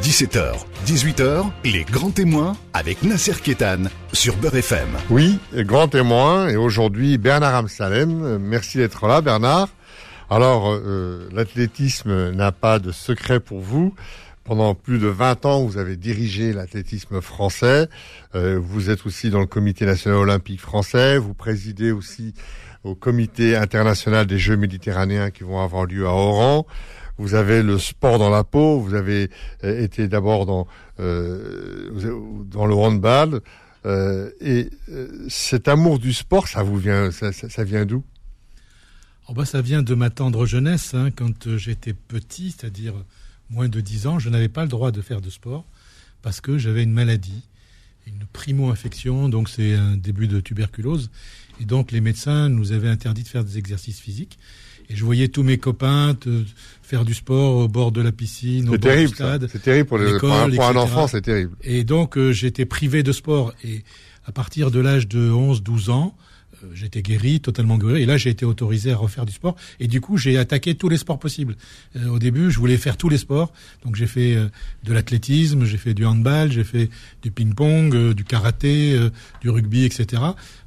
17h, 18h, les grands témoins avec Nasser Kétan sur Beurre FM. Oui, grand témoin et aujourd'hui Bernard Amsalem. Merci d'être là Bernard. Alors, euh, l'athlétisme n'a pas de secret pour vous. Pendant plus de 20 ans, vous avez dirigé l'athlétisme français. Euh, vous êtes aussi dans le comité national olympique français. Vous présidez aussi au comité international des Jeux méditerranéens qui vont avoir lieu à Oran. Vous avez le sport dans la peau. Vous avez euh, été d'abord dans euh, dans le handball. Euh, et cet amour du sport, ça vous vient, ça, vient d'où? Bah, Ça vient de ma tendre jeunesse. Hein, quand j'étais petit, c'est-à-dire moins de 10 ans, je n'avais pas le droit de faire de sport parce que j'avais une maladie, une primo-infection, donc c'est un début de tuberculose. Et donc les médecins nous avaient interdit de faire des exercices physiques. Et je voyais tous mes copains faire du sport au bord de la piscine, au bord du stade. C'est terrible pour, les, pour, un, enfant, c'est terrible. Et donc euh, j'étais privé de sport. Et à partir de l'âge de 11-12 ans, j'étais guéri, totalement guéri, et là j'ai été autorisé à refaire du sport. Et du coup, j'ai attaqué tous les sports possibles. Euh, au début, je voulais faire tous les sports, donc j'ai fait de l'athlétisme, j'ai fait du handball, j'ai fait du ping-pong, du karaté, du rugby, etc.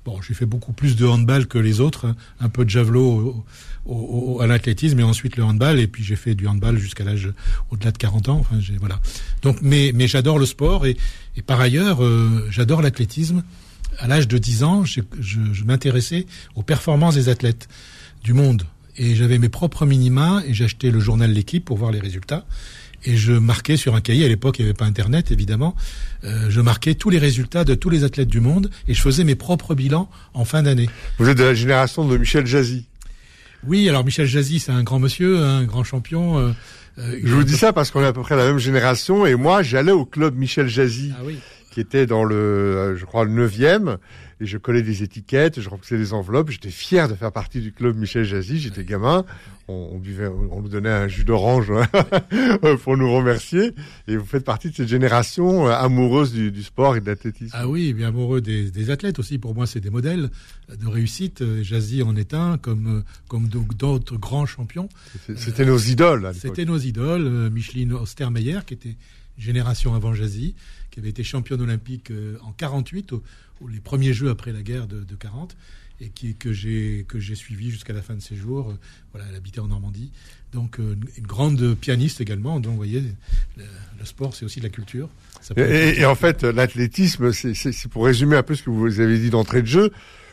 Bon, j'ai fait beaucoup plus de handball que les autres, hein. un peu de javelot au, à l'athlétisme et ensuite le handball et puis j'ai fait du handball jusqu'à l'âge au-delà de 40 ans. Enfin, j'ai voilà. Donc, mais mais j'adore le sport et, et par ailleurs euh, j'adore l'athlétisme. À l'âge de 10 ans, je, je, je m'intéressais aux performances des athlètes du monde et j'avais mes propres minima et j'achetais le journal L'équipe pour voir les résultats et je marquais sur un cahier, à l'époque il n'y avait pas Internet évidemment, euh, je marquais tous les résultats de tous les athlètes du monde et je faisais mes propres bilans en fin d'année. Vous êtes de la génération de Michel Jazzy oui, alors Michel Jazzy, c'est un grand monsieur, un grand champion. Euh, euh, je vous dis ça parce qu'on est à peu près la même génération et moi j'allais au club Michel Jazzy, ah qui était dans le, euh, je crois, le neuvième et je collais des étiquettes, je remplissais des enveloppes. J'étais fier de faire partie du club Michel Jazzy. J'étais gamin. On, on, buvait, on nous donnait un jus d'orange hein, pour nous remercier. Et vous faites partie de cette génération euh, amoureuse du, du sport et de l'athlétisme. Ah oui, bien amoureux des, des, athlètes aussi. Pour moi, c'est des modèles de réussite. Jazzy en est un, comme comme d'autres grands champions. C'était nos idoles. C'était nos idoles. Micheline Ostermeyer, qui était génération avant Jazzy, qui avait été championne olympique euh, en 48, les premiers Jeux après la guerre de, 40, et qui, que j'ai que j'ai suivi jusqu'à la fin de ses jours. Euh, voilà, elle habitait en Normandie, donc euh, une grande pianiste également. Donc, vous voyez, le, sport, c'est aussi de la culture. Et, en fait, l'athlétisme, c'est pour résumer un peu ce que vous avez dit d'entrée de jeu.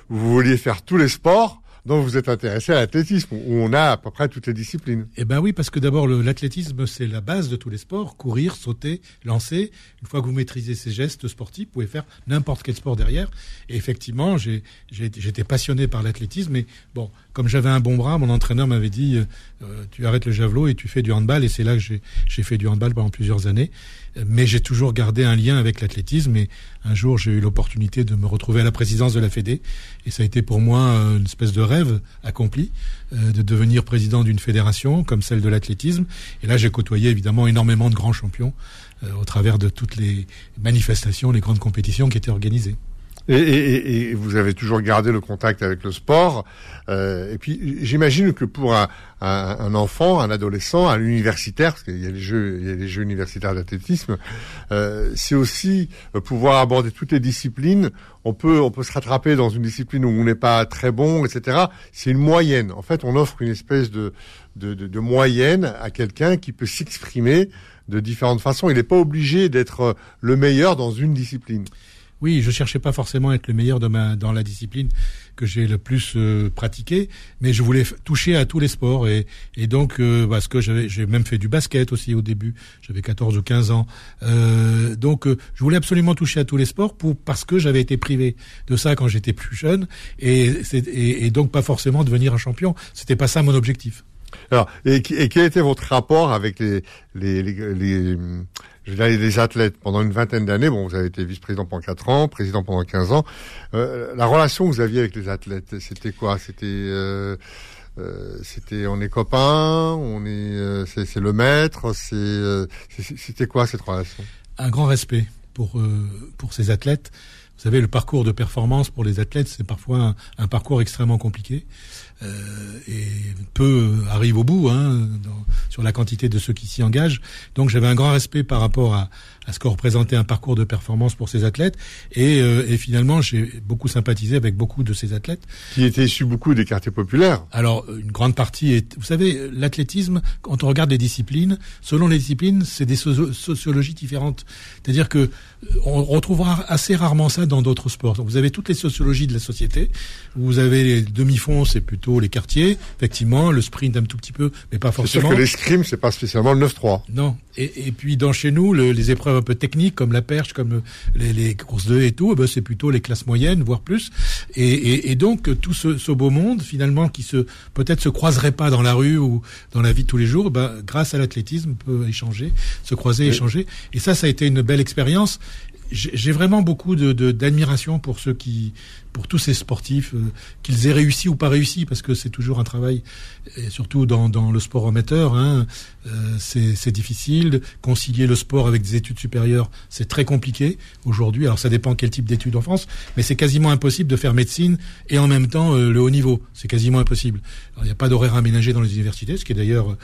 Vous vouliez faire tous les sports donc vous êtes intéressé à l'athlétisme, où on a à peu près toutes les disciplines. Eh ben oui, parce que d'abord l'athlétisme c'est la base de tous les sports, courir, sauter, lancer. Une fois que vous maîtrisez ces gestes sportifs, vous pouvez faire n'importe quel sport derrière. Et effectivement, j'étais passionné par l'athlétisme. Mais bon, comme j'avais un bon bras, mon entraîneur m'avait dit euh, euh, tu arrêtes le javelot et tu fais du handball. Et c'est là que j'ai fait du handball pendant plusieurs années mais j'ai toujours gardé un lien avec l'athlétisme et un jour j'ai eu l'opportunité de me retrouver à la présidence de la Fédé et ça a été pour moi une espèce de accompli euh, de devenir président d'une fédération comme celle de l'athlétisme et là j'ai côtoyé évidemment énormément de grands champions euh, au travers de toutes les manifestations, les grandes compétitions qui étaient organisées. Et, et, et, vous avez toujours gardé le contact avec le sport. Euh, et puis, j'imagine que pour un, un, un, enfant, un adolescent, un universitaire, parce qu'il y a les jeux, il y a les jeux universitaires d'athlétisme, euh, c'est aussi euh, pouvoir aborder toutes les disciplines. On peut, on peut se rattraper dans une discipline où on n'est pas très bon, etc. C'est une moyenne. En fait, on offre une espèce de, de, de, de moyenne à quelqu'un qui peut s'exprimer de différentes façons. Il n'est pas obligé d'être le meilleur dans une discipline. Oui, je cherchais pas forcément à être le meilleur dans la discipline que j'ai le plus euh, pratiqué, mais je voulais toucher à tous les sports et, donc euh, parce que j'ai même fait du basket aussi au début, j'avais 14 ou 15 ans. Euh, donc je voulais absolument toucher à tous les sports pour parce que j'avais été privé de ça quand j'étais plus jeune et, et, et donc pas forcément devenir un champion, c'était pas ça mon objectif. Alors, et, quel était votre rapport avec les, les, les, les les athlètes pendant une vingtaine d'années? Bon, vous avez été vice-président pendant 4 ans, président pendant 15 ans. Euh, la relation que vous aviez avec les athlètes, c'était quoi? C'était euh, euh, c'était on est copains, on est euh, c'est le maître, c'est c'était quoi cette relation? Un grand respect pour pour ces athlètes. Vous savez, le parcours de performance pour les athlètes, c'est parfois un, parcours extrêmement compliqué. Et peu arrivent au bout hein, sur la quantité de ceux qui s'y engagent. Donc j'avais un grand respect par rapport à, à ce que représentait un parcours de performance pour ces athlètes. Et, euh, et finalement, j'ai beaucoup sympathisé avec beaucoup de ces athlètes. Qui étaient issus beaucoup des quartiers populaires. Alors, une grande partie est... Vous savez, l'athlétisme, quand on regarde les disciplines, selon les disciplines, c'est des sociologies différentes. C'est-à-dire que euh, on retrouvera assez rarement ça dans d'autres sports. Donc, vous avez toutes les sociologies de la société. Vous avez les demi-fonds, c'est plutôt les quartiers. Effectivement, le sprint un tout petit peu, mais pas forcément. C'est sûr que l'escrime, c'est pas spécialement le 9-3. Non. Et, et, puis, dans chez nous, le, les épreuves un peu techniques comme la perche, comme les, les courses de et tout, eh ben c'est plutôt les classes moyennes, voire plus. Et, et, et donc tout ce, ce, beau monde finalement qui se peut-être se croiserait pas dans la rue ou dans la vie de tous les jours, ben, grâce à l'athlétisme peut échanger, se croiser, échanger. Et ça, ça a été une belle expérience j'ai vraiment beaucoup d'admiration de, pour ceux qui, pour tous ces sportifs, euh, qu'ils aient réussi ou pas réussi, parce que c'est toujours un travail, et surtout dans, dans le sport amateur, hein, euh, c'est difficile. Concilier le sport avec des études supérieures, c'est très compliqué aujourd'hui. Alors ça dépend quel type d'études en France, mais c'est quasiment impossible de faire médecine et en même temps euh, le haut niveau. C'est quasiment impossible. il n'y a pas d'horaire aménagé dans les universités, ce qui est d'ailleurs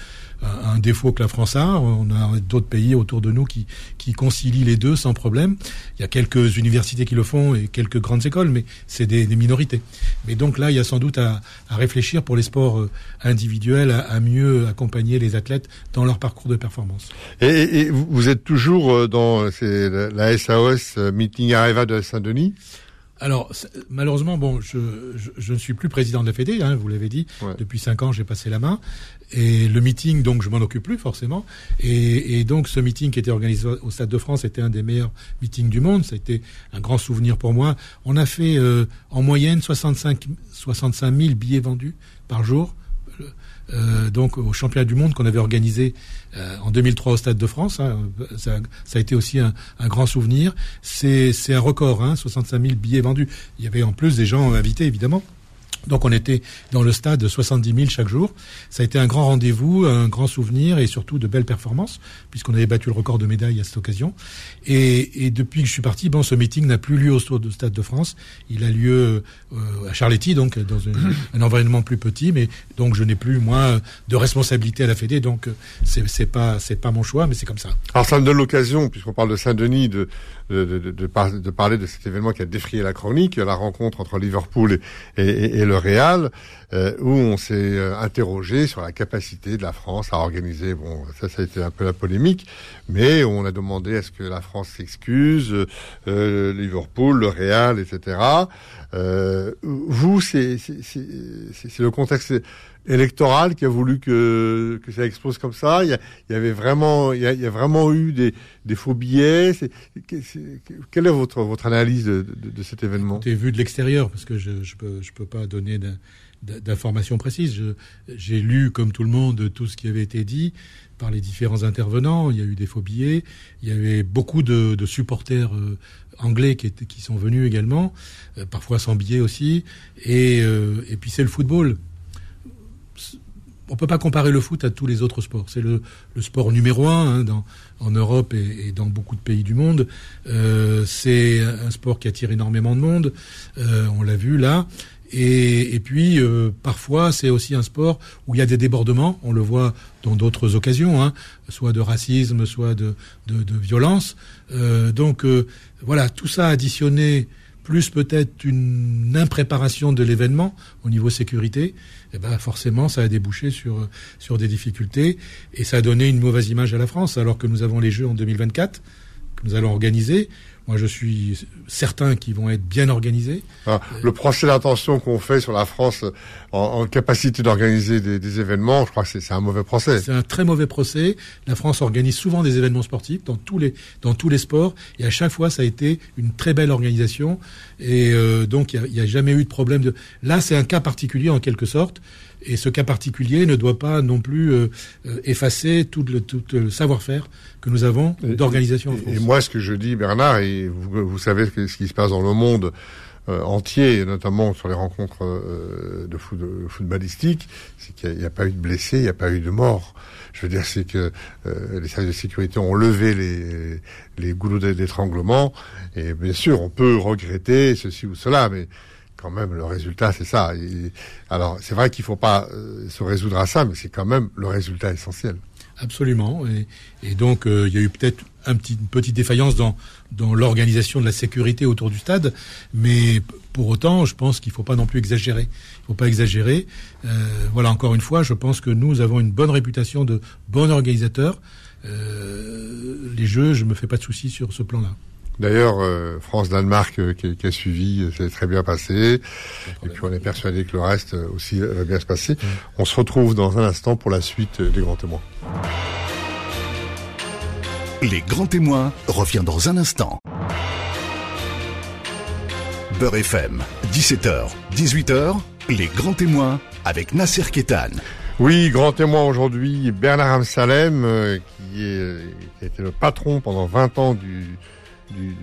un défaut que la France a. On a d'autres pays autour de nous qui, qui concilient les deux sans problème. Il y a quelques universités qui le font et quelques grandes écoles, mais des, des, minorités. Mais donc là, il y a sans doute à, réfléchir pour les sports euh, individuels à, mieux accompagner les athlètes dans leur parcours de performance. Et, vous êtes toujours euh, dans la SAS euh, Meeting Areva de Saint-Denis alors, malheureusement, bon, je, je, je, ne suis plus président de la Fédé, hein, vous l'avez dit. Ouais. Depuis cinq ans, j'ai passé la main. Et le meeting, donc, je m'en occupe plus forcément. Et, et, donc, ce meeting qui était organisé au Stade de France était un des meilleurs meetings du monde. Ça a été un grand souvenir pour moi. On a fait euh, en moyenne 65, 65 000 billets vendus par jour. Euh, donc au championnat du monde qu'on avait organisé euh, en 2003 au Stade de France. Hein, ça, a été aussi un, un grand souvenir. C'est un record, hein, 65 000 billets vendus. Il y avait en plus des gens invités, évidemment. Donc on était dans le stade de 70 000 chaque jour. Ça a été un grand rendez-vous, un grand souvenir et surtout de belles performances, puisqu'on avait battu le record de médailles à cette occasion. Et, et depuis que je suis parti, bon, ce meeting n'a plus lieu au Stade de France. Il a lieu euh, à Charletti, donc dans un, un, environnement plus petit, mais donc je n'ai plus moi de responsabilité à la Fédé, donc c'est pas c'est pas mon choix, mais c'est comme ça. Alors ça me donne l'occasion, puisqu'on parle de Saint-Denis, de de, de, de, de, parler de cet événement qui a défrayé la chronique, la rencontre entre Liverpool et, et, et le Euh, où on s'est euh, interrogé sur la capacité de la France à organiser. Bon, ça, ça a été un peu la polémique, mais on a demandé à ce que la France s'excuse, euh, Liverpool, le Real, etc. Euh, vous, c'est le contexte électoral qui a voulu que, que ça explose comme ça. Il y, a, il y avait vraiment, il y a, il y a, vraiment eu des, des faux billets. Quelle est votre, votre analyse de, de, de cet événement? T'es vu de l'extérieur parce que je je peux je peux pas donner d'informations précises. J'ai lu comme tout le monde tout ce qui avait été dit par les différents intervenants. Il y a eu des faux billets. Il y avait beaucoup de, supporters euh, anglais qui, sont venus également, euh, parfois sans billets aussi. Et, euh, et puis c'est le football on peut pas comparer le foot à tous les autres sports. C'est le, sport numéro un hein, en Europe et, dans beaucoup de pays du monde. C'est un sport qui attire énormément de monde. On l'a vu là. Et, et puis euh, parfois c'est aussi un sport où il y a des débordements. On le voit dans d'autres occasions, hein, soit de racisme, soit de, de, de violence. Euh, donc euh, voilà, tout ça additionné plus peut-être une impréparation de l'événement au niveau sécurité, eh ben forcément ça a débouché sur sur des difficultés et ça a donné une mauvaise image à la France alors que nous avons les Jeux en 2024 que nous allons organiser. Moi, je suis certain qu'ils vont être bien organisés. Ah, le procès d'intention qu'on fait sur la France en, en capacité d'organiser des, des, événements, je crois que c'est un mauvais procès. C'est un très mauvais procès. La France organise souvent des événements sportifs dans tous les dans tous les sports, et à chaque fois, ça a été une très belle organisation. Et euh, donc, il n'y a, a, jamais eu de problème. De... Là, c'est un cas particulier en quelque sorte. Et ce cas particulier ne doit pas non plus euh, effacer tout le, tout le savoir-faire que nous avons d'organisation en France. Et moi, ce que je dis, Bernard, et vous, vous savez ce qui se passe dans le monde euh, entier, notamment sur les rencontres euh, de, foot, de footballistique, c'est qu'il n'y a, a, pas eu de blessés, il n'y a pas eu de morts. Je veux dire, c'est que euh, les services de sécurité ont levé les, les goulots d'étranglement, et bien sûr, on peut regretter ceci ou cela, mais quand même le résultat, c'est ça. alors c'est vrai qu'il faut pas euh, se résoudre à ça, mais c'est quand même le résultat essentiel. Absolument. Et, donc il y a eu peut-être une petite défaillance dans l'organisation de la sécurité autour du stade, mais pour autant, je pense qu'il ne faut pas non plus exagérer. Il ne faut pas exagérer. voilà, encore une fois, je pense que nous avons une bonne réputation de bon organisateur. les jeux, je me fais pas de soucis sur ce plan-là. D'ailleurs, euh, France-Danemark euh, qui, a suivi, c'est euh, très bien passé. Et puis on est persuadé que le reste aussi va bien se passer. On se retrouve dans un instant pour la suite des grands témoins. Les grands témoins revient dans un instant. Beurre FM, 17h, 18h, les grands témoins avec Nasser Kétan. Oui, grand témoin aujourd'hui, Bernard Amsalem, qui, est, qui a été le patron pendant 20 ans du, du,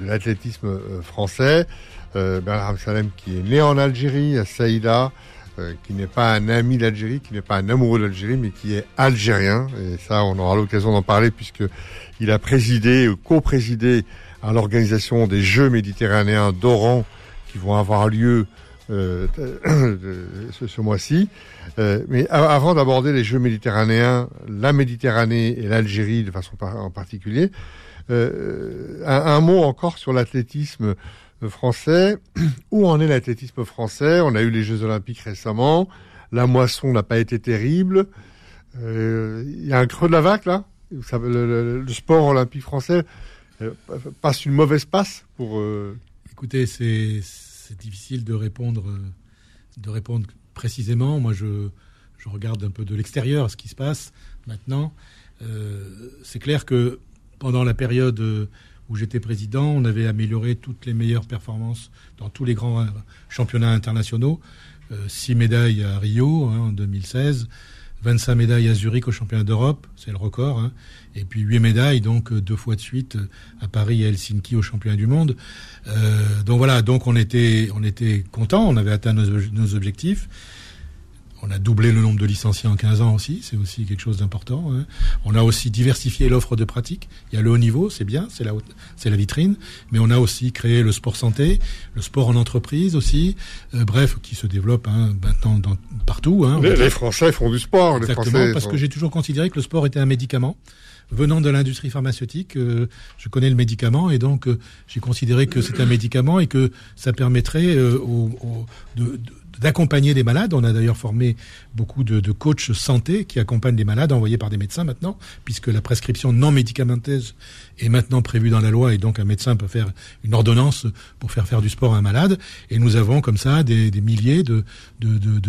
de l'athlétisme euh, français. Euh, Bernard Salem qui est né en Algérie, à Saïda, euh, qui n'est pas un ami d'Algérie, qui n'est pas un amoureux d'Algérie, mais qui est algérien. Et ça, on aura l'occasion d'en parler puisque il a présidé ou co-présidé à l'organisation des Jeux méditerranéens d'Oran qui vont avoir lieu euh, ce, ce mois-ci. Euh, mais avant d'aborder les Jeux méditerranéens, la Méditerranée et l'Algérie de façon en particulier, euh, un, mot encore sur l'athlétisme français. Où en est l'athlétisme français? On a eu les Jeux Olympiques récemment. La moisson n'a pas été terrible. Euh, il y a un creux de la vague là? le, sport olympique français passe une mauvaise passe pour. Écoutez, c'est difficile de répondre précisément. Moi, je, regarde un peu de l'extérieur ce qui se passe maintenant. c'est clair que pendant la période euh, où j'étais président, on avait amélioré toutes les meilleures performances dans tous les grands euh, championnats internationaux. Euh, six médailles à Rio hein, en 2016, 25 médailles à Zurich au championnat d'Europe, c'est le record, hein, et puis huit médailles donc deux fois de suite à Paris et à Helsinki au championnat du monde. donc voilà, donc on était on était content, on avait atteint nos objectifs. On a doublé le nombre de licenciés en 15 ans aussi, c'est aussi quelque chose d'important. Hein. On a aussi diversifié l'offre de pratique. Il y a le haut niveau, c'est bien, c'est la, c'est la vitrine, mais on a aussi créé le sport santé, le sport en entreprise aussi, euh, bref, qui se développe hein, maintenant dans, partout. Hein, les, Français font du sport. Exactement, parce que j'ai toujours considéré que le sport était un médicament venant de l'industrie pharmaceutique, euh, je connais le médicament et donc euh, j'ai considéré que c'est un médicament et que ça permettrait au, de, d'accompagner des malades. On a d'ailleurs formé beaucoup de, coachs santé qui accompagnent des malades envoyés par des médecins maintenant, puisque la prescription non médicamenteuse est maintenant prévue dans la loi et donc un médecin peut faire une ordonnance pour faire faire du sport à un malade. Et nous avons comme ça des, milliers de,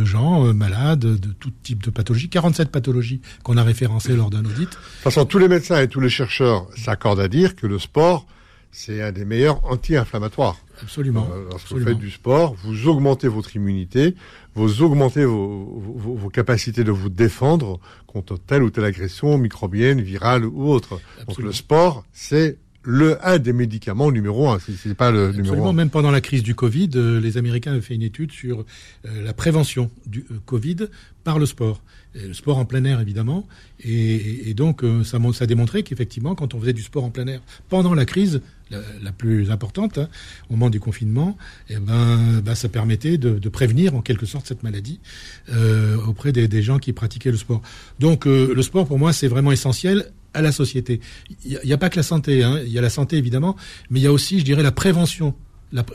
gens euh, malades de tout type de pathologies, 47 pathologies qu'on a référencées lors d'un audit. De toute façon, tous les médecins et tous les chercheurs s'accordent à dire que le sport c'est un des meilleurs anti-inflammatoires. Absolument. Euh, lorsque vous faites du sport, vous augmentez votre immunité, vous augmentez vos, vos, capacités de vous défendre contre telle ou telle agression microbienne, virale ou autre. Donc le sport, c'est le un des médicaments numéro un, c'est pas le numéro un. Même pendant la crise du Covid, euh, les Américains avaient fait une étude sur euh, la prévention du Covid par le sport le sport en plein air évidemment. Et, donc euh, ça, ça a démontré qu'effectivement, quand on faisait du sport en plein air pendant la crise la, plus importante, hein, au moment du confinement, eh ben, bah, ça permettait de, prévenir en quelque sorte cette maladie euh, auprès des, gens qui pratiquaient le sport. Donc euh, le sport pour moi c'est vraiment essentiel à la société. Il n'y a, pas que la santé, hein. il y a la santé évidemment, mais il y a aussi, je dirais, la prévention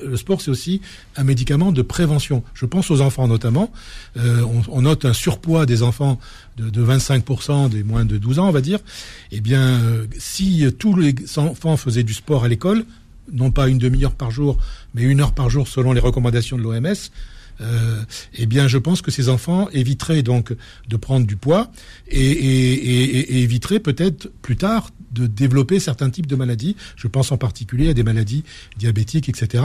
le sport, c'est aussi un médicament de prévention. Je pense aux enfants notamment. Euh, on, note un surpoids des enfants de, de 25% des moins de 12 ans, on va dire. Eh bien, euh, si tous les enfants faisaient du sport à l'école, non pas une demi-heure par jour, mais une heure par jour selon les recommandations de l'OMS, euh, eh bien, je pense que ces enfants éviteraient donc de prendre du poids et, et, et, et éviteraient peut-être plus tard de développer certains types de maladies. Je pense en particulier à des maladies diabétiques, etc.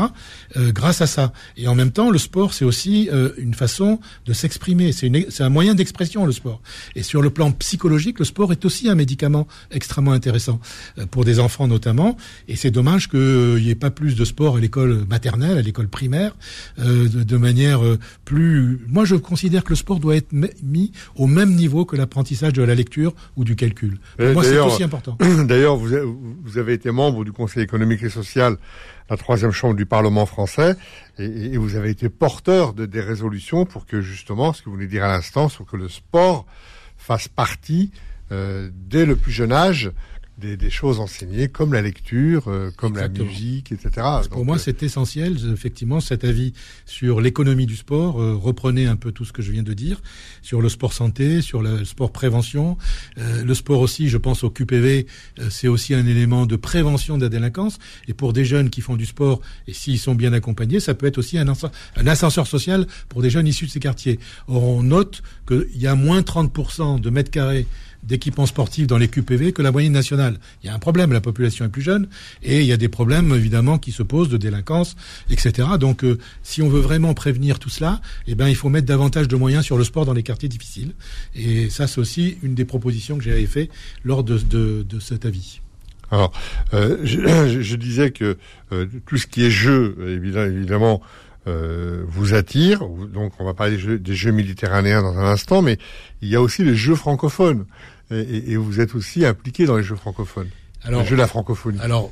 Euh, grâce à ça. Et en même temps, le sport, c'est aussi euh, une façon de s'exprimer. C'est un moyen d'expression, le sport. Et sur le plan psychologique, le sport est aussi un médicament extrêmement intéressant euh, pour des enfants notamment. Et c'est dommage qu'il n'y ait pas plus de sport à l'école maternelle, à l'école primaire, de, de, manière plus. Moi, je considère que le sport doit être mis au même niveau que l'apprentissage de la lecture ou du calcul. Pour moi, c'est aussi important. D'ailleurs, vous, vous avez été membre du Conseil économique et social la troisième chambre du Parlement français, et, vous avez été porteur de des résolutions pour que justement, ce que vous venez de dire à l'instant, sur que le sport fasse partie euh, dès le plus jeune âge des, des, choses enseignées comme la lecture, euh, comme la musique, etc. pour moi, euh, c'est essentiel, effectivement, cet avis sur l'économie du sport. Euh, reprenez un peu tout ce que je viens de dire sur le sport santé, sur le sport prévention. le sport aussi, je pense au QPV, c'est aussi un élément de prévention de la délinquance. Et pour des jeunes qui font du sport, et s'ils sont bien accompagnés, ça peut être aussi un, un ascenseur social pour des jeunes issus de ces quartiers. Or, on note qu'il y a moins 30% de mètres carrés d'équipements sportifs dans les QPV que la moyenne nationale. Il y a un problème, la population est plus jeune, et il y a des problèmes évidemment qui se posent de délinquance, etc. Donc, euh, si on veut vraiment prévenir tout cela, eh ben, il faut mettre davantage de moyens sur le sport dans les quartiers difficiles. Et ça, c'est aussi une des propositions que j'avais fait lors de, cet avis. Alors, euh, je, disais que euh, tout ce qui est jeu, évidemment, vous attire. Donc, on va parler des jeux, méditerranéens dans un instant, mais il y a aussi les jeux francophones. Et, et vous êtes aussi impliqué dans les jeux francophones. Alors, les jeux de la francophonie. Alors,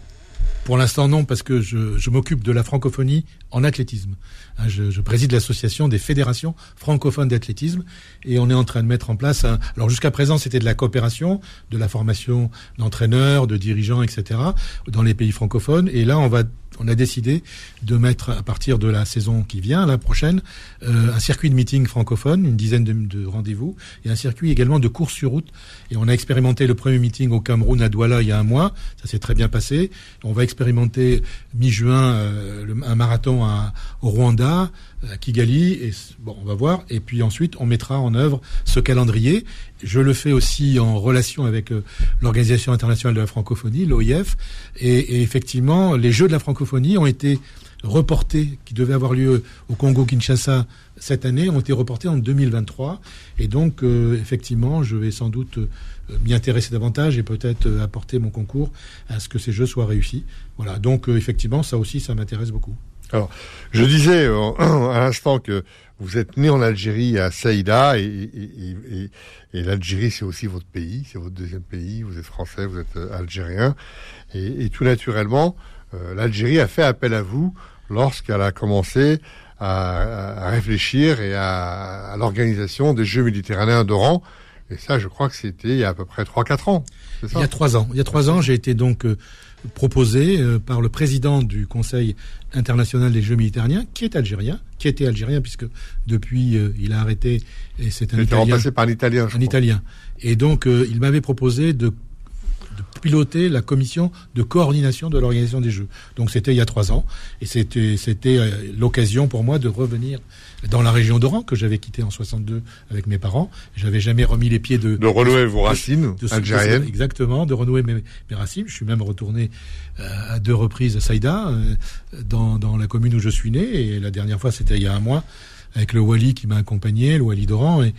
pour l'instant, non, parce que je, je m'occupe de la francophonie en athlétisme. Hein, je, je préside l'association des fédérations francophones d'athlétisme et on est en train de mettre en place. Un, alors jusqu'à présent, c'était de la coopération, de la formation d'entraîneurs, de dirigeants, etc. dans les pays francophones. Et là, on va on a décidé de mettre à partir de la saison qui vient, la prochaine, euh, un circuit de meeting francophone, une dizaine de, de rendez-vous, et un circuit également de course sur route. Et on a expérimenté le premier meeting au Cameroun à Douala il y a un mois, ça s'est très bien passé. On va expérimenter mi-juin euh, un marathon au Rwanda, à Kigali, et bon, on va voir. Et puis ensuite, on mettra en œuvre ce calendrier. Je le fais aussi en relation avec euh, l'Organisation internationale de la francophonie, l'OIF, et, effectivement, les Jeux de la francophonie ont été reportés, qui devaient avoir lieu au Congo-Kinshasa cette année, ont été reportés en 2023. Et donc, euh, effectivement, je vais sans doute euh, m'y intéresser davantage et peut-être apporter mon concours à ce que ces Jeux soient réussis. Voilà. Donc, effectivement, ça aussi, ça m'intéresse beaucoup. Alors, je disais euh, à l'instant que vous êtes né en Algérie à Saïda et, l'Algérie c'est aussi votre pays, c'est votre deuxième pays. Vous êtes français, vous êtes euh, algérien et, tout naturellement, euh, l'Algérie a fait appel à vous lorsqu'elle a commencé à, à, réfléchir et à, à l'organisation des Jeux méditerranéens d'Oran. Et ça, je crois que c'était il y a à peu près 3-4 ans. Ça? Il y a trois ans. Il y a trois ans, j'ai été donc proposé euh, par le président du Conseil international des Jeux méditerranéens, qui est algérien, qui était algérien puisque depuis euh, il a arrêté et c'est un il Italien. remplacé par un Italien. un Italien. Et donc euh, il m'avait proposé de piloter la commission de coordination de l'organisation des Jeux. Donc c'était il y a trois ans, et c'était c'était l'occasion pour moi de revenir dans la région d'Oran que j'avais quitté en 62 avec mes parents. J'avais jamais remis les pieds de de renouer vos racines algériennes. exactement, de renouer mes, mes, racines. Je suis même retourné euh, à deux reprises à Saïda, euh, dans, dans la commune où je suis né, et la dernière fois c'était il y a un mois avec le Wali qui m'a accompagné, le Wali d'Oran, et,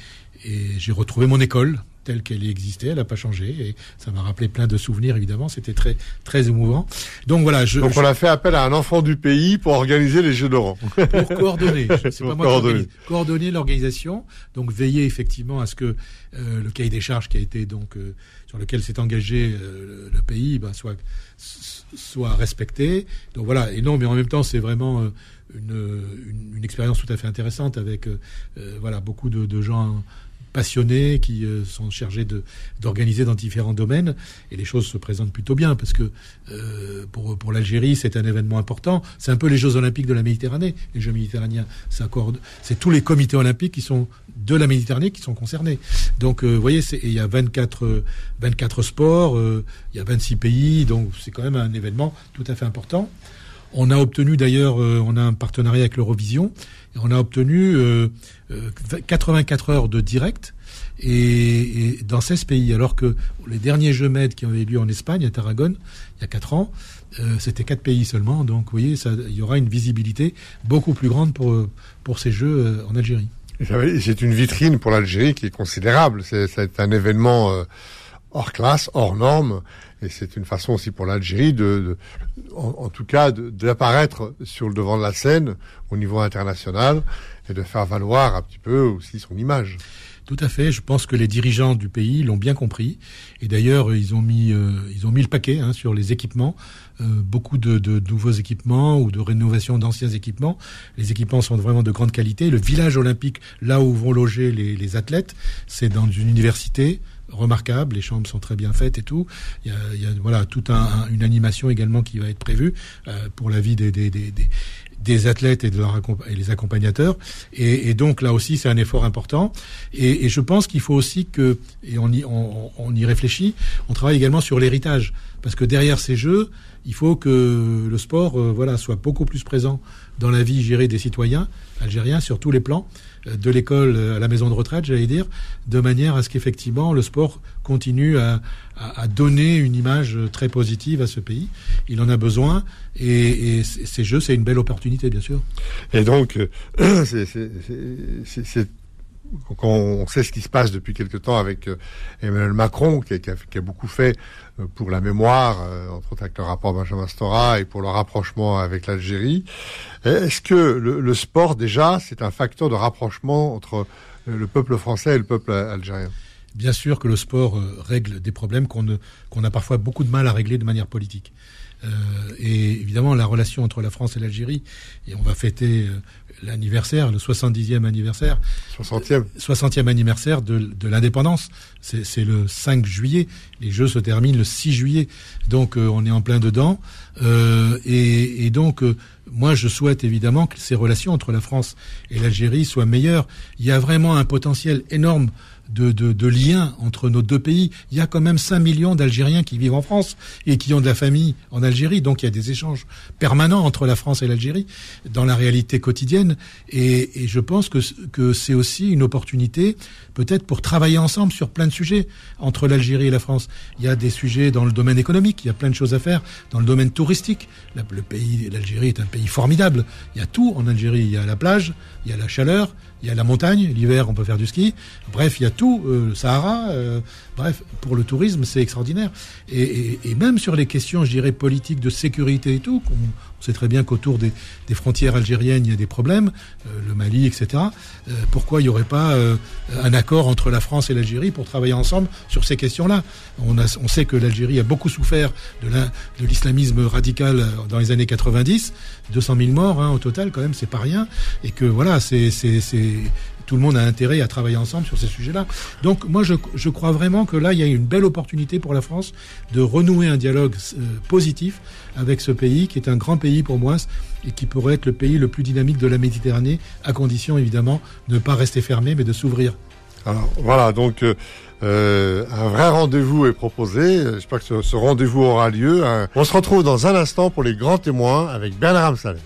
et j'ai retrouvé mon école telle qu'elle existait, elle n'a pas changé et ça m'a rappelé plein de souvenirs évidemment, c'était très très émouvant. Donc voilà, je, Donc on a fait appel à un enfant du pays pour organiser les Jeux d'Oran. pour coordonner, c'est pas moi coordonner, coordonner l'organisation, donc veiller effectivement à ce que euh, le cahier des charges qui a été donc euh, sur lequel s'est engagé euh, le, pays ben, soit soit respecté. Donc voilà, et non mais en même temps c'est vraiment une, une, une, expérience tout à fait intéressante avec voilà beaucoup de, de gens passionnés qui euh, sont chargés d'organiser dans différents domaines. Et les choses se présentent plutôt bien parce que euh, pour pour l'Algérie c'est un événement important. C'est un peu les Jeux olympiques de la Méditerranée. Les Jeux méditerranéens c'est tous les comités olympiques qui sont de la Méditerranée qui sont concernés. Donc euh, vous voyez il y a 24 24 sports il y a 26 pays. Donc c'est quand même un événement tout à fait important. On a obtenu d'ailleurs, on a un partenariat avec l'Eurovision, et on a obtenu 84 heures de direct et, dans 16 pays, alors que les derniers Jeux MED qui eu lieu en Espagne, à Tarragone, il y a 4 ans, euh, c'était 4 pays seulement. Donc, vous voyez, ça, il y aura une visibilité beaucoup plus grande pour, pour ces Jeux euh, en Algérie. C'est une vitrine pour l'Algérie qui est considérable. C'est un événement... Euh, hors classe, hors norme. Et c'est une façon aussi pour l'Algérie de, en, tout cas, d'apparaître sur le devant de la scène au niveau international et de faire valoir un petit peu aussi son image. Tout à fait. Je pense que les dirigeants du pays l'ont bien compris. Et d'ailleurs, ils ont mis, euh, ils ont mis le paquet hein, sur les équipements. Euh, beaucoup de, de, nouveaux équipements ou de rénovation d'anciens équipements. Les équipements sont vraiment de grande qualité. Le village olympique, là où vont loger les, les athlètes, c'est dans une université remarquable, les chambres sont très bien faites et tout. Il y a, il y a voilà toute un, une animation également qui va être prévue euh, pour la vie des, des, des, des des athlètes et, de leur et les accompagnateurs. Et, donc là aussi, c'est un effort important. Et, je pense qu'il faut aussi que, et on y, on, on y réfléchit, on travaille également sur l'héritage. Parce que derrière ces jeux, il faut que le sport euh, voilà, soit beaucoup plus présent dans la vie gérée des citoyens algériens sur tous les plans, de l'école à la maison de retraite, j'allais dire, de manière à ce qu'effectivement le sport continue à, à, donner une image très positive à ce pays. Il en a besoin et, et ces jeux, c'est une belle opportunité, bien sûr. Et donc, euh, c'est quand on sait ce qui se passe depuis quelque temps avec euh, Emmanuel Macron, qui a, beaucoup fait euh, pour la mémoire, euh, entre autres avec le rapport Benjamin Stora et pour le rapprochement avec l'Algérie. Est-ce que le, sport, déjà, c'est un facteur de rapprochement entre le peuple français et le peuple algérien? Bien sûr que le sport règle des problèmes qu'on a parfois beaucoup de mal à régler de manière politique. Et évidemment, la relation entre la France et l'Algérie, et on va fêter l'anniversaire, le 70e anniversaire. 60e. 60e anniversaire de, de l'indépendance. C'est le 5 juillet. Les Jeux se terminent le 6 juillet. Donc, euh, on est en plein dedans. Euh, et, et, donc, euh, moi, je souhaite évidemment que ces relations entre la France et l'Algérie soient meilleures. Il y a vraiment un potentiel énorme de, de, de liens entre nos deux pays. Il y a quand même 5 millions d'Algériens qui vivent en France et qui ont de la famille en Algérie. Donc il y a des échanges permanents entre la France et l'Algérie dans la réalité quotidienne. Et, et je pense que, que c'est aussi une opportunité peut-être pour travailler ensemble sur plein de sujets entre l'Algérie et la France. Il y a des sujets dans le domaine économique, il y a plein de choses à faire dans le domaine touristique. Le pays, l'Algérie est un pays formidable. Il y a tout en Algérie. Il y a la plage, il y a la chaleur, il y a la montagne, l'hiver on peut faire du ski. Bref, il y a tout, euh, le Sahara. Bref, pour le tourisme, c'est extraordinaire. Et, même sur les questions, je dirais, politiques de sécurité et tout, on, sait très bien qu'autour des, des, frontières algériennes, il y a des problèmes, euh, le Mali, etc. Euh, pourquoi il n'y aurait pas euh, un accord entre la France et l'Algérie pour travailler ensemble sur ces questions-là? On, on sait que l'Algérie a beaucoup souffert de l'islamisme radical dans les années 90, 200 000 morts hein, au total, quand même, c'est pas rien, et que voilà, c'est tout le monde a intérêt à travailler ensemble sur ces sujets-là. Donc moi, je, crois vraiment que là, il y a une belle opportunité pour la France de renouer un dialogue euh, positif avec ce pays, qui est un grand pays pour moi et qui pourrait être le pays le plus dynamique de la Méditerranée, à condition évidemment de ne pas rester fermé, mais de s'ouvrir. Alors voilà, donc euh, euh, un vrai rendez-vous est proposé. J'espère que ce, rendez-vous aura lieu. On se retrouve dans un instant pour les grands témoins avec Bernard Amsalem.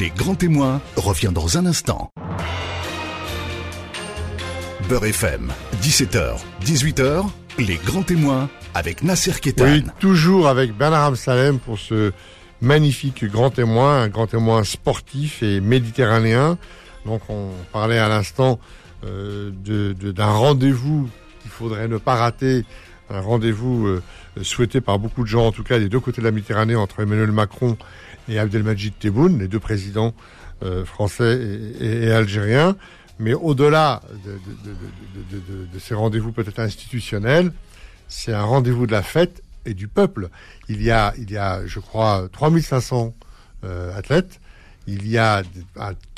Les grands témoins revient dans un instant. Beurre FM, 17h, 18h, les grands témoins avec Nasser Kétan. Oui, toujours avec Bernard Amsalem pour ce magnifique grand témoin, un grand témoin sportif et méditerranéen. Donc on parlait à l'instant euh, d'un rendez-vous qu'il faudrait ne pas rater, un rendez-vous euh, souhaité par beaucoup de gens, en tout cas des deux côtés de la Méditerranée, entre Emmanuel Macron et Abdelmajid Tebboune, les deux présidents euh, français et, et, et, algériens. Mais au-delà de, de, de, de, ces rendez-vous peut-être institutionnels, c'est un rendez-vous de la fête et du peuple. Il y a, il y a je crois, 3500 euh, athlètes. Il y a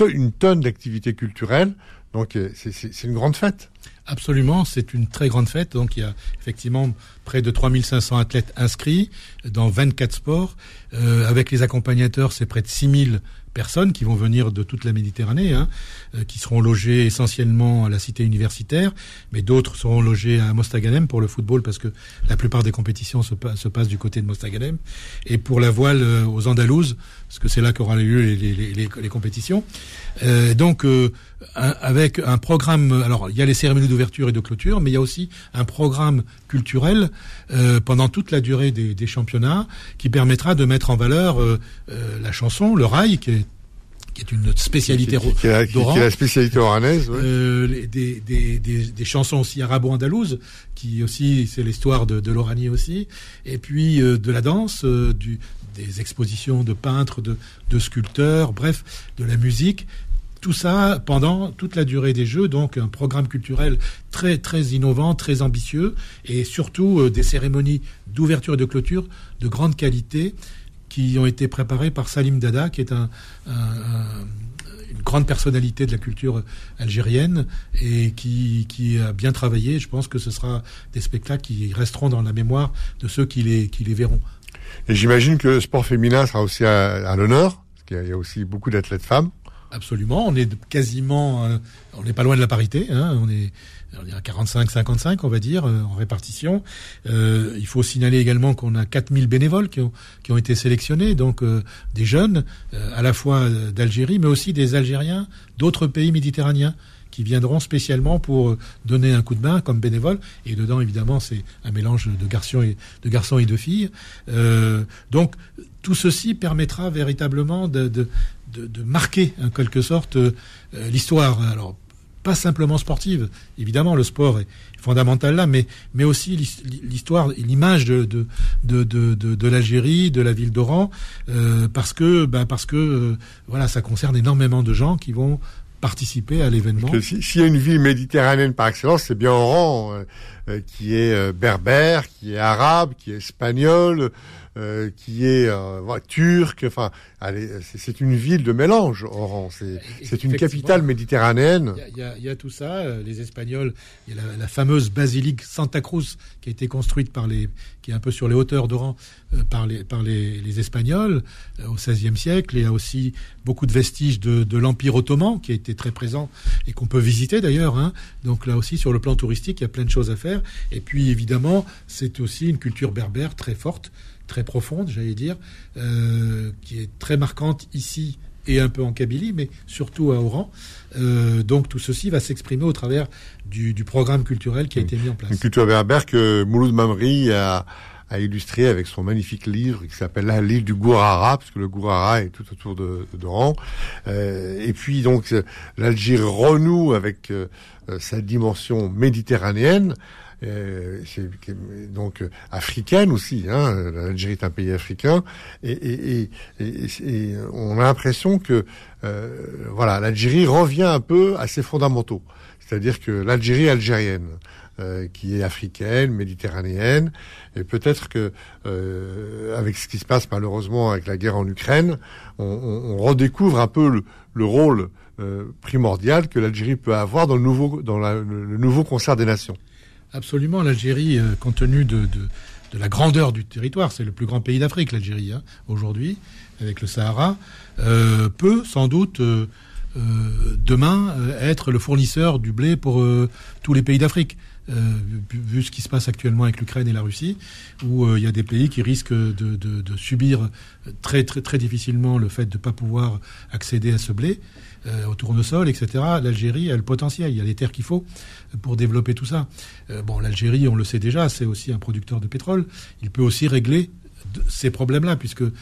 une tonne d'activités culturelles. Donc c'est une grande fête. Absolument, c'est une très grande fête. Donc il y a effectivement près de 3500 athlètes inscrits dans 24 sports. Euh, avec les accompagnateurs, c'est près de 6000 personnes qui vont venir de toute la Méditerranée, hein, euh, qui seront logées essentiellement à la cité universitaire, mais d'autres seront logés à Mostaganem pour le football parce que la plupart des compétitions se, se passent du côté de Mostaganem, et pour la voile euh, aux Andalouses, parce que c'est là qu'auront lieu les, les, les, les compétitions. Euh, donc euh, un, avec un programme, alors il y a les cérémonies d'ouverture et de clôture, mais il y a aussi un programme culturel euh, pendant toute la durée des, des, championnats qui permettra de mettre en valeur la chanson, le rail, qui est qui est une spécialité qui, qui, qui, qui est la spécialité oranaise. Ouais. Euh, des, des, des, des, chansons aussi arabo-andalouses, qui aussi, c'est l'histoire de, de l'Oranie aussi. Et puis euh, de la danse, euh, du, des expositions de peintres, de, sculpteurs, bref, de la musique tout ça pendant toute la durée des Jeux, donc un programme culturel très très innovant, très ambitieux, et surtout euh, des cérémonies d'ouverture et de clôture de grande qualité qui ont été préparées par Salim Dada, qui est un, un, un une grande personnalité de la culture algérienne et qui, a bien travaillé. Je pense que ce sera des spectacles qui resteront dans la mémoire de ceux qui les verront. Et j'imagine que le sport féminin sera aussi à, à l'honneur, parce qu'il y a aussi beaucoup d'athlètes femmes. Absolument, on est quasiment, euh, on n'est pas loin de la parité. Hein, on est, à 45-55, on va dire, euh, en répartition. Euh, il faut signaler également qu'on a 4000 bénévoles qui ont, été sélectionnés, donc des jeunes, à la fois d'Algérie, mais aussi des Algériens d'autres pays méditerranéens qui viendront spécialement pour donner un coup de main comme bénévoles. Et dedans, évidemment, c'est un mélange de garçons et de, garçons et de filles. donc, tout ceci permettra véritablement de, de, de, marquer en quelque sorte euh, l'histoire. Alors pas simplement sportive, évidemment le sport est fondamental là, mais mais aussi l'histoire, l'image de de, de de, de, l'Algérie, de la ville d'Oran, euh, parce que ben parce que euh, voilà ça concerne énormément de gens qui vont participer à l'événement. S'il si y a une ville méditerranéenne par excellence, c'est bien Oran, euh, euh, qui est euh, berbère, qui est arabe, qui est espagnol, euh, qui est euh, turc. Enfin, c'est une ville de mélange, Oran. C'est une capitale méditerranéenne. Il y, y, y, a tout ça. Euh, les Espagnols, il y a la, la, fameuse basilique Santa Cruz qui a été construite par les, qui est un peu sur les hauteurs d'Oran euh, par les par les, les Espagnols euh, au XVIe siècle. Il y a aussi beaucoup de vestiges de, de l'Empire ottoman qui a été très présent et qu'on peut visiter d'ailleurs. Hein. Donc là aussi, sur le plan touristique, il y a plein de choses à faire. Et puis évidemment, c'est aussi une culture berbère très forte très profonde, j'allais dire, euh, qui est très marquante ici et un peu en Kabylie, mais surtout à Oran. Euh, donc tout ceci va s'exprimer au travers du, du, programme culturel qui a été mis en place. Une culture berbère que Mouloud Mamri a, a illustré avec son magnifique livre qui s'appelle la livre du Gourara, parce que le Gourara est tout autour de d'Oran. Euh, et puis donc l'Algérie renoue avec euh, sa dimension méditerranéenne. Euh, donc euh, africaine aussi. Hein, L'Algérie est un pays africain, et, et, et, et on a l'impression que euh, voilà, l'Algérie revient un peu à ses fondamentaux, c'est-à-dire que l'Algérie algérienne. Euh, qui est africaine, méditerranéenne, et peut-être que euh, avec ce qui se passe malheureusement avec la guerre en Ukraine, on, on, on redécouvre un peu le, le rôle euh, primordial que l'Algérie peut avoir dans le nouveau dans le nouveau concert des nations. Absolument, l'Algérie, euh, compte tenu de, de, la grandeur du territoire, c'est le plus grand pays d'Afrique, l'Algérie, hein, aujourd'hui, avec le Sahara, euh, peut sans doute euh, demain être le fournisseur du blé pour tous les pays d'Afrique. Vu ce qui se passe actuellement avec l'Ukraine et la Russie, où il y a des pays qui risquent de, de, de, subir très, très, très difficilement le fait de ne pas pouvoir accéder à ce blé euh, au tournesol, etc. L'Algérie a le potentiel, il y a les terres qu'il faut pour développer tout ça. Euh, bon, l'Algérie, on le sait déjà, c'est aussi un producteur de pétrole. Il peut aussi régler ces problèmes-là, puisque euh,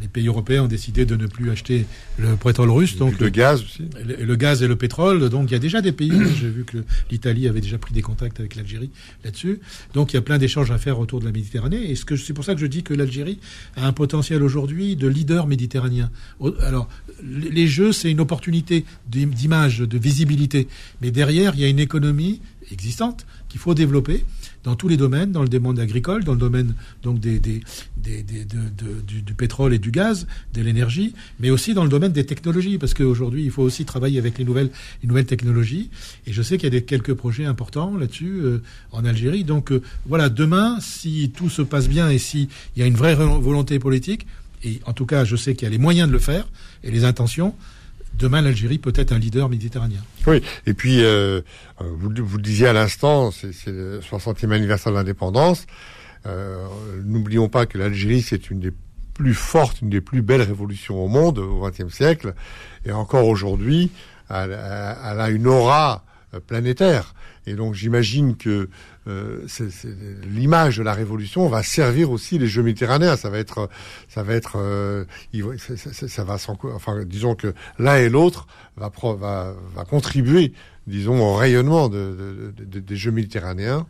les pays européens ont décidé de ne plus acheter le pétrole russe. Donc le, le gaz aussi. Le, le, gaz et le pétrole. Donc il y a déjà des pays. J'ai vu que l'Italie avait déjà pris des contacts avec l'Algérie là-dessus. Donc il y a plein d'échanges à faire autour de la Méditerranée. Et ce que c'est pour ça que je dis que l'Algérie a un potentiel aujourd'hui de leader méditerranéen. Alors les jeux, c'est une opportunité d'image, de visibilité. Mais derrière, il y a une économie existante qu'il faut développer dans tous les domaines, dans le domaine agricole, dans le domaine donc des, de, du, pétrole et du gaz, de l'énergie, mais aussi dans le domaine des technologies, parce qu'aujourd'hui il faut aussi travailler avec les nouvelles, les nouvelles technologies. Et je sais qu'il y a des, quelques projets importants là-dessus euh, en Algérie. Donc euh, voilà, demain, si tout se passe bien et s'il y a une vraie volonté politique, et en tout cas je sais qu'il y a les moyens de le faire et les intentions, demain l'Algérie peut être un leader méditerranéen. Oui, et puis euh, vous, vous le disiez à l'instant, c'est le 60e anniversaire de l'indépendance. Euh, N'oublions pas que l'Algérie, c'est une des plus fortes, une des plus belles révolutions au monde au XXe siècle, et encore aujourd'hui, elle, elle, a une aura planétaire. Et donc j'imagine que euh, l'image de la révolution va servir aussi les Jeux méditerranéens. Ça va être, ça va être, euh, ça, va enfin, disons que l'un et l'autre va, va, va contribuer, disons, au rayonnement de, de, des Jeux méditerranéens.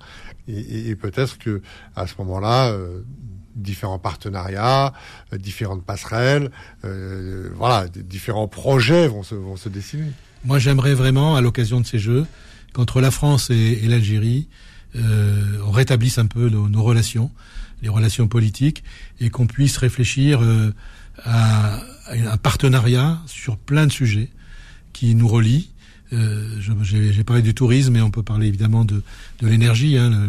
Et, et, peut-être que à ce moment-là. Euh, différents partenariats, euh, différentes passerelles, euh, voilà, différents projets vont se, vont se dessiner. Moi, j'aimerais vraiment, à l'occasion de ces Jeux, qu'entre la France et, et l'Algérie, euh, on rétablisse un peu nos, relations, les relations politiques, et qu'on puisse réfléchir euh, à, un partenariat sur plein de sujets qui nous relient. Euh, J'ai parlé du tourisme, mais on peut parler évidemment de, de l'énergie. Hein,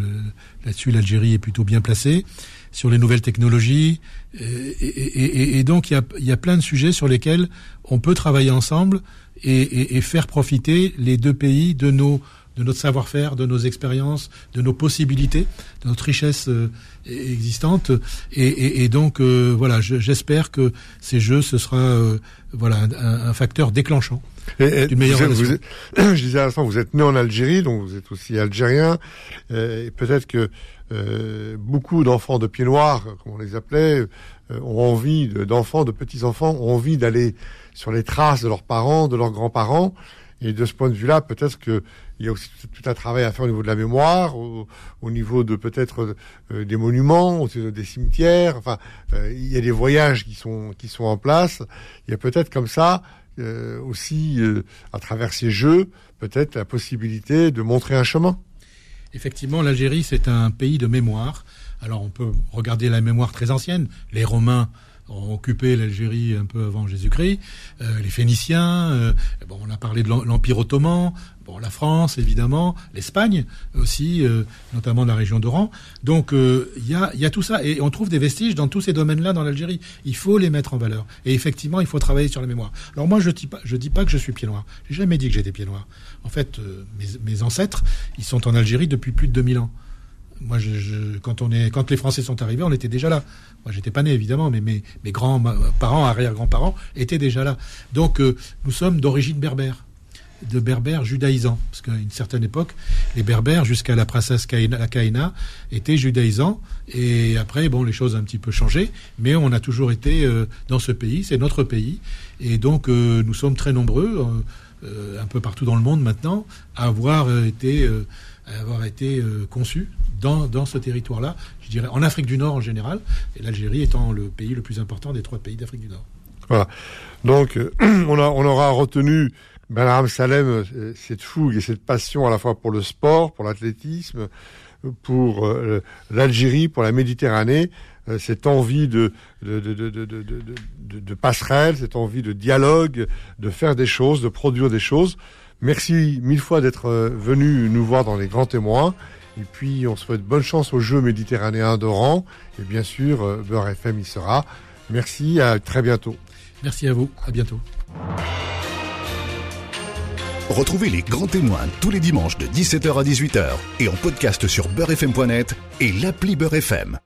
Là-dessus, l'Algérie est plutôt bien placée sur les nouvelles technologies. Et, et, et donc, il y, a, il y, a, plein de sujets sur lesquels on peut travailler ensemble et, faire profiter les deux pays de nos de notre savoir-faire, de nos expériences, de nos possibilités, de notre richesse euh, existante. Et, et, donc, euh, voilà, j'espère que ces jeux, ce sera euh, voilà un, un, facteur déclenchant. Et, meilleure vous êtes, je disais à l'instant, vous êtes né en Algérie, donc vous êtes aussi algérien. et peut-être que beaucoup d'enfants de pieds noirs, comme on les appelait, ont envie, d'enfants, de petits-enfants, ont envie d'aller sur les traces de leurs parents, de leurs grands-parents. Et de ce point de vue-là, peut-être qu'il y a aussi tout un travail à faire au niveau de la mémoire, au, niveau de peut-être euh, des monuments, des cimetières. Enfin, euh, il y a des voyages qui sont qui sont en place. Il y a peut-être comme ça euh, aussi, à travers ces jeux, peut-être la possibilité de montrer un chemin. Effectivement, l'Algérie, c'est un pays de mémoire. Alors, on peut regarder la mémoire très ancienne. Les Romains ont occupé l'Algérie un peu avant Jésus-Christ, euh, les Phéniciens, euh, bon, on a parlé de l'Empire ottoman, bon, la France évidemment, l'Espagne aussi, euh, notamment la région d'Oran. Donc il y, a, y a tout ça et on trouve des vestiges dans tous ces domaines-là dans l'Algérie. Il faut les mettre en valeur et effectivement il faut travailler sur la mémoire. Alors moi je dis pas, dis pas que je suis pied noir. J'ai jamais dit que j'étais pied noir. En fait, mes, mes ancêtres, ils sont en Algérie depuis plus de 2000 ans. Moi, quand on est, quand les Français sont arrivés, on était déjà là. Moi, j'étais pas né évidemment, mais mes, grands-parents, arrière-grands-parents étaient déjà là. Donc, euh, nous sommes d'origine berbère, de berbères judaïsants, parce qu'à une certaine époque, les berbères, jusqu'à la princesse Kaina, étaient judaïsants. Et après, bon, les choses ont un petit peu changé, mais on a toujours été euh, dans ce pays. C'est notre pays, et donc euh, nous sommes très nombreux, un peu partout dans le monde maintenant, à avoir été avoir été conçus dans, dans ce territoire-là, je dirais en Afrique du Nord en général, et l'Algérie étant le pays le plus important des trois pays d'Afrique du Nord. Voilà. Donc, euh, on, a, on aura retenu Ben Salem, euh, cette fougue et cette passion à la fois pour le sport, pour l'athlétisme, pour euh, l'Algérie, pour la Méditerranée, cette envie de, de, de, de, de passerelle, cette envie de dialogue, de faire des choses, de produire des choses. Merci mille fois d'être venu nous voir dans les grands témoins. Et puis, on souhaite bonne chance aux Jeux méditerranéens d'Oran. Et bien sûr, euh, Beurre FM y sera. Merci, à très bientôt. Merci à vous, à bientôt. Retrouvez les grands témoins tous les dimanches de 17h à 18h et en podcast sur beurrefm.net et l'appli Beurre FM.